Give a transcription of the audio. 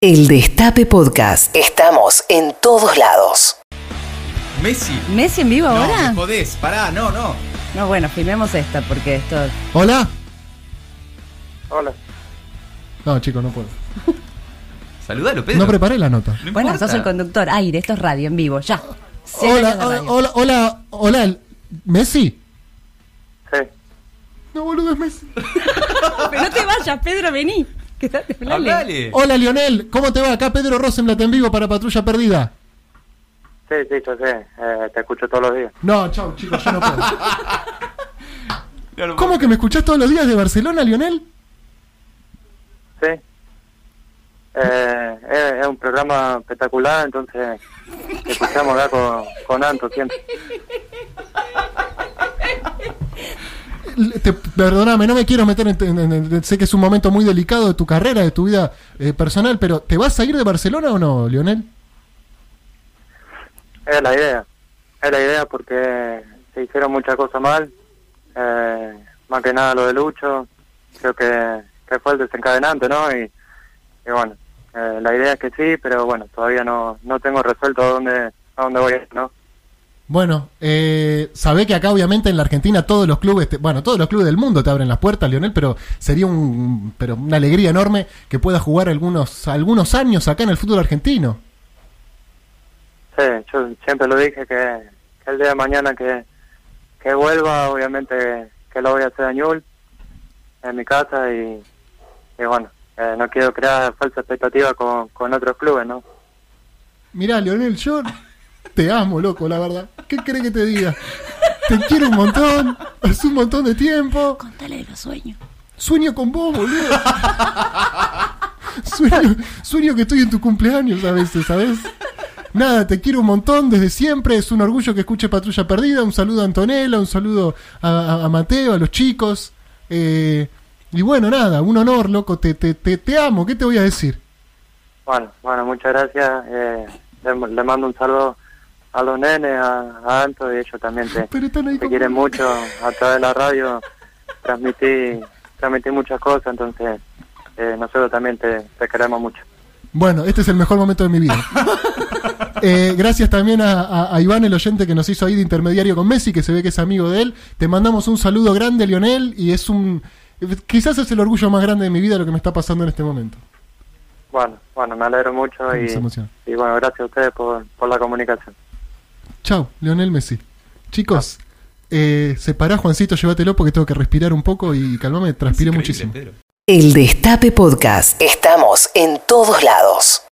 El Destape Podcast. Estamos en todos lados. Messi. ¿Messi en vivo No, ahora? me jodés. Pará, no, no. No, bueno, filmemos esta porque esto. Hola. Hola. No, chicos, no puedo. Saludalo, Pedro. No preparé la nota. No Bueno, importa. sos el conductor. Aire, esto es radio en vivo, ya. Hola, hola, hola, hola, hola, Messi. Sí. No, boludo, es Messi. Pero no te vayas, Pedro, vení. Quédate, hablale. Hablale. Hola, Lionel. ¿Cómo te va? Acá Pedro Rosenblatt en vivo para Patrulla Perdida. Sí, sí, yo sé. Eh, te escucho todos los días. No, chau, chicos, yo no puedo. No ¿Cómo que me escuchás todos los días de Barcelona, Lionel? Sí. Eh, es, es un programa espectacular, entonces te escuchamos acá con, con Anto siempre. Te- perdóname, no me quiero meter en, en- en- Sé que es un momento muy delicado de tu carrera, de tu vida eh, personal, pero ¿te vas a ir de Barcelona o no, Lionel? Es la idea. Es la idea porque se hicieron muchas cosas mal. Eh, más que nada lo de Lucho. Creo que, fue el desencadenante, ¿no? Y, bueno, eh, la idea es que sí, pero bueno, todavía no, no tengo resuelto a dónde, a dónde voy ¿no? Bueno, eh, sabé que acá obviamente en la Argentina todos los clubes, te- bueno, todos los clubes del mundo te abren las puertas, Lionel, pero sería un, pero una alegría enorme que puedas jugar algunos, algunos años acá en el fútbol argentino. Sí, yo siempre lo dije que, que el día de mañana que, que vuelva, obviamente que lo voy a hacer a Ñul, en mi casa y, y bueno, eh, no quiero crear falsa expectativa con, con otros clubes, ¿no? Mirá, Lionel, yo te amo, loco, la verdad. ¿Qué crees que te diga? Te quiero un montón, hace un montón de tiempo. Contale de los sueños. Sueño con vos, boludo. sueño, sueño que estoy en tu cumpleaños a veces, ¿sabes? Nada, te quiero un montón desde siempre. Es un orgullo que escuche Patrulla Perdida. Un saludo a Antonella, un saludo a, a- a Mateo, a los chicos. Eh, y bueno, nada, un honor, loco. Te, te, te, te amo. ¿Qué te voy a decir? Bueno, bueno, muchas gracias. Eh, le, le mando un saludo a los nenes, a, a Anto, y ellos también te, quieren mucho. A través de la radio transmití, transmití muchas cosas, entonces eh, nosotros también te, te queremos mucho. Bueno, este es el mejor momento de mi vida. Eh, gracias también a, a- a Iván, el oyente que nos hizo ahí de intermediario con Messi, que se ve que es amigo de él. Te mandamos un saludo grande, Lionel, y es un... Quizás es el orgullo más grande de mi vida lo que me está pasando en este momento. Bueno, bueno, me alegro mucho y, y bueno, gracias a ustedes por, por la comunicación. Chau, Lionel Messi. Chicos, eh, separá Juancito, llévatelo porque tengo que respirar un poco y calmame, transpiré muchísimo. Pedro. El Destape Podcast. Estamos en todos lados.